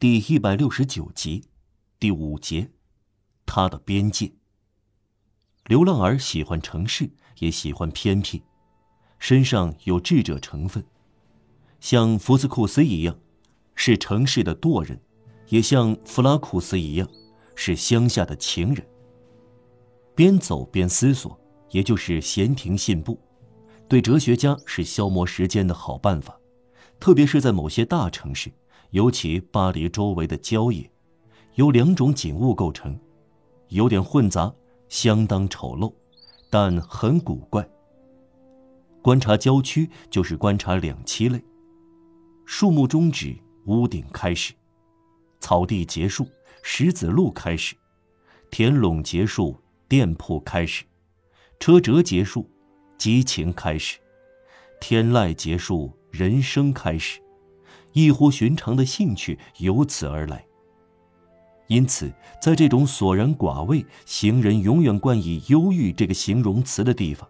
第一百六十九集，第五节，他的边界。流浪儿喜欢城市，也喜欢偏僻，身上有智者成分，像福斯库斯一样，是城市的惰人，也像弗拉库斯一样，是乡下的情人。边走边思索，也就是闲庭信步，对哲学家是消磨时间的好办法，特别是在某些大城市。尤其巴黎周围的郊野，由两种景物构成，有点混杂，相当丑陋，但很古怪。观察郊区就是观察两栖类：树木终止，屋顶开始；草地结束，石子路开始；田垄结束，店铺开始；车辙结束，激情开始；天籁结束，人生开始。异乎寻常的兴趣由此而来。因此，在这种索然寡味、行人永远冠以忧郁这个形容词的地方，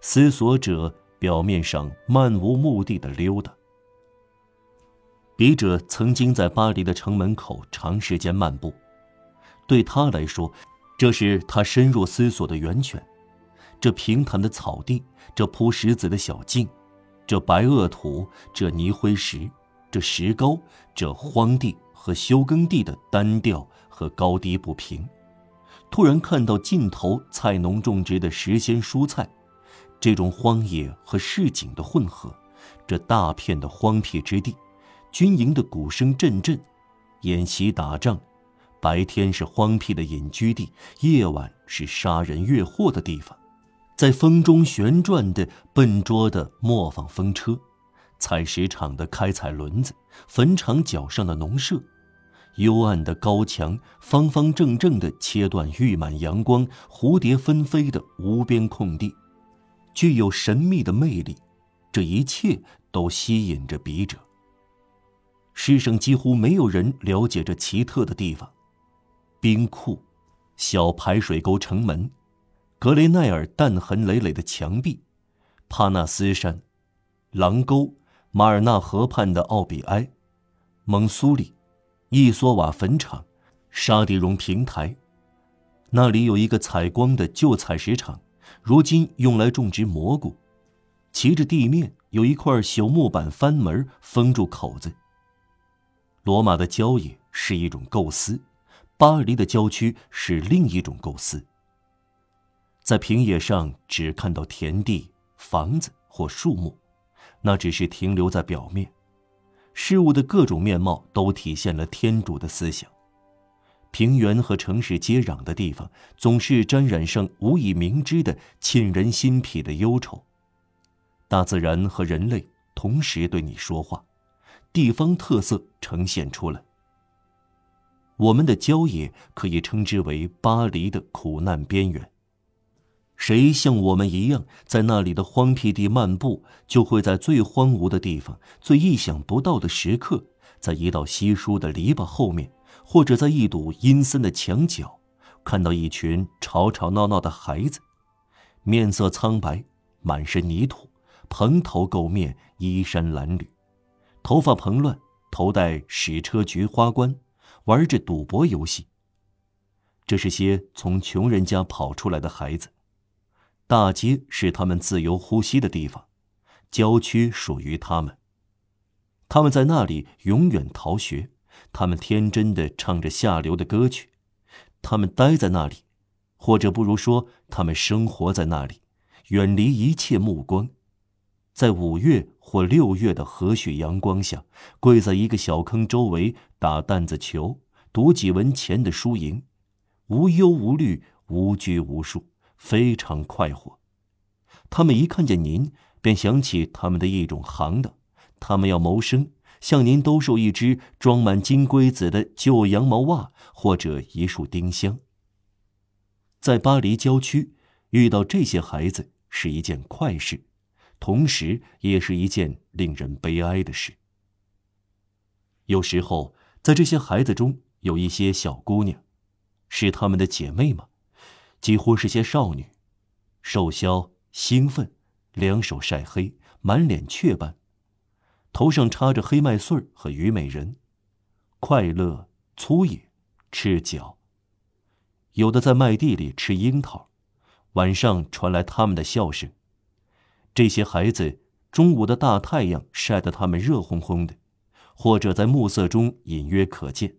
思索者表面上漫无目的的溜达。笔者曾经在巴黎的城门口长时间漫步，对他来说，这是他深入思索的源泉。这平坦的草地，这铺石子的小径，这白垩土，这泥灰石。这石膏，这荒地和休耕地的单调和高低不平，突然看到尽头菜农种植的时鲜蔬菜，这种荒野和市井的混合，这大片的荒僻之地，军营的鼓声阵阵，演习打仗，白天是荒僻的隐居地，夜晚是杀人越货的地方，在风中旋转的笨拙的磨坊风车。采石场的开采轮子，坟场角上的农舍，幽暗的高墙，方方正正的切断玉满阳光、蝴蝶纷飞的无边空地，具有神秘的魅力。这一切都吸引着笔者。世上几乎没有人了解这奇特的地方：冰库、小排水沟城门、格雷奈尔弹痕累累的墙壁、帕纳斯山、狼沟。马尔纳河畔的奥比埃、蒙苏里、伊索瓦坟场、沙迪荣平台，那里有一个采光的旧采石场，如今用来种植蘑菇。骑着地面有一块朽木板翻门封住口子。罗马的郊野是一种构思，巴黎的郊区是另一种构思。在平野上只看到田地、房子或树木。那只是停留在表面，事物的各种面貌都体现了天主的思想。平原和城市接壤的地方，总是沾染上无以明知的沁人心脾的忧愁。大自然和人类同时对你说话，地方特色呈现出来。我们的郊野可以称之为巴黎的苦难边缘。谁像我们一样在那里的荒僻地漫步，就会在最荒芜的地方、最意想不到的时刻，在一道稀疏的篱笆后面，或者在一堵阴森的墙角，看到一群吵吵闹闹的孩子，面色苍白，满身泥土，蓬头垢面，衣衫褴褛，头发蓬乱，头戴矢车菊花冠，玩着赌博游戏。这是些从穷人家跑出来的孩子。大街是他们自由呼吸的地方，郊区属于他们。他们在那里永远逃学，他们天真的唱着下流的歌曲，他们待在那里，或者不如说，他们生活在那里，远离一切目光，在五月或六月的和煦阳光下，跪在一个小坑周围打弹子球，读几文钱的输赢，无忧无虑，无拘无束。非常快活，他们一看见您，便想起他们的一种行当，他们要谋生，向您兜售一只装满金龟子的旧羊毛袜或者一束丁香。在巴黎郊区遇到这些孩子是一件快事，同时也是一件令人悲哀的事。有时候，在这些孩子中有一些小姑娘，是他们的姐妹吗？几乎是些少女，瘦削、兴奋，两手晒黑，满脸雀斑，头上插着黑麦穗儿和虞美人，快乐、粗野、赤脚。有的在麦地里吃樱桃，晚上传来他们的笑声。这些孩子，中午的大太阳晒得他们热烘烘的，或者在暮色中隐约可见。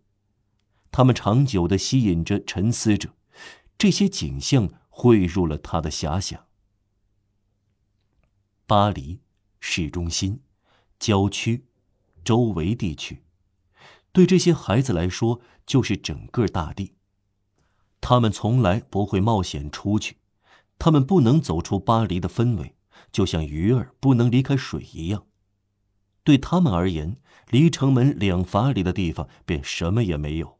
他们长久地吸引着沉思者，这些景象汇入了他的遐想。巴黎市中心、郊区、周围地区，对这些孩子来说就是整个大地。他们从来不会冒险出去，他们不能走出巴黎的氛围，就像鱼儿不能离开水一样。对他们而言，离城门两法里的地方便什么也没有。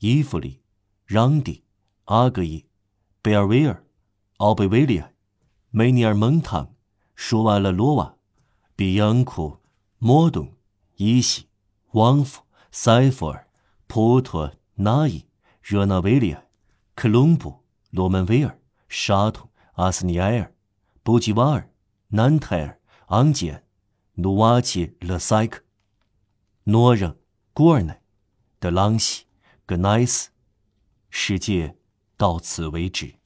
伊弗里、让迪、阿格伊、贝尔维尔、奥贝维利亚、梅尼尔蒙唐、舒瓦勒罗瓦、比扬库、莫东、伊西、旺夫、塞弗尔、普托、纳伊、热那维利亚、克隆布、罗门维尔、沙图、阿斯尼埃尔、布吉瓦尔、南泰尔、昂吉安、努瓦切勒塞克、诺让、古尔奈、德朗西。格奈斯世界到此为止。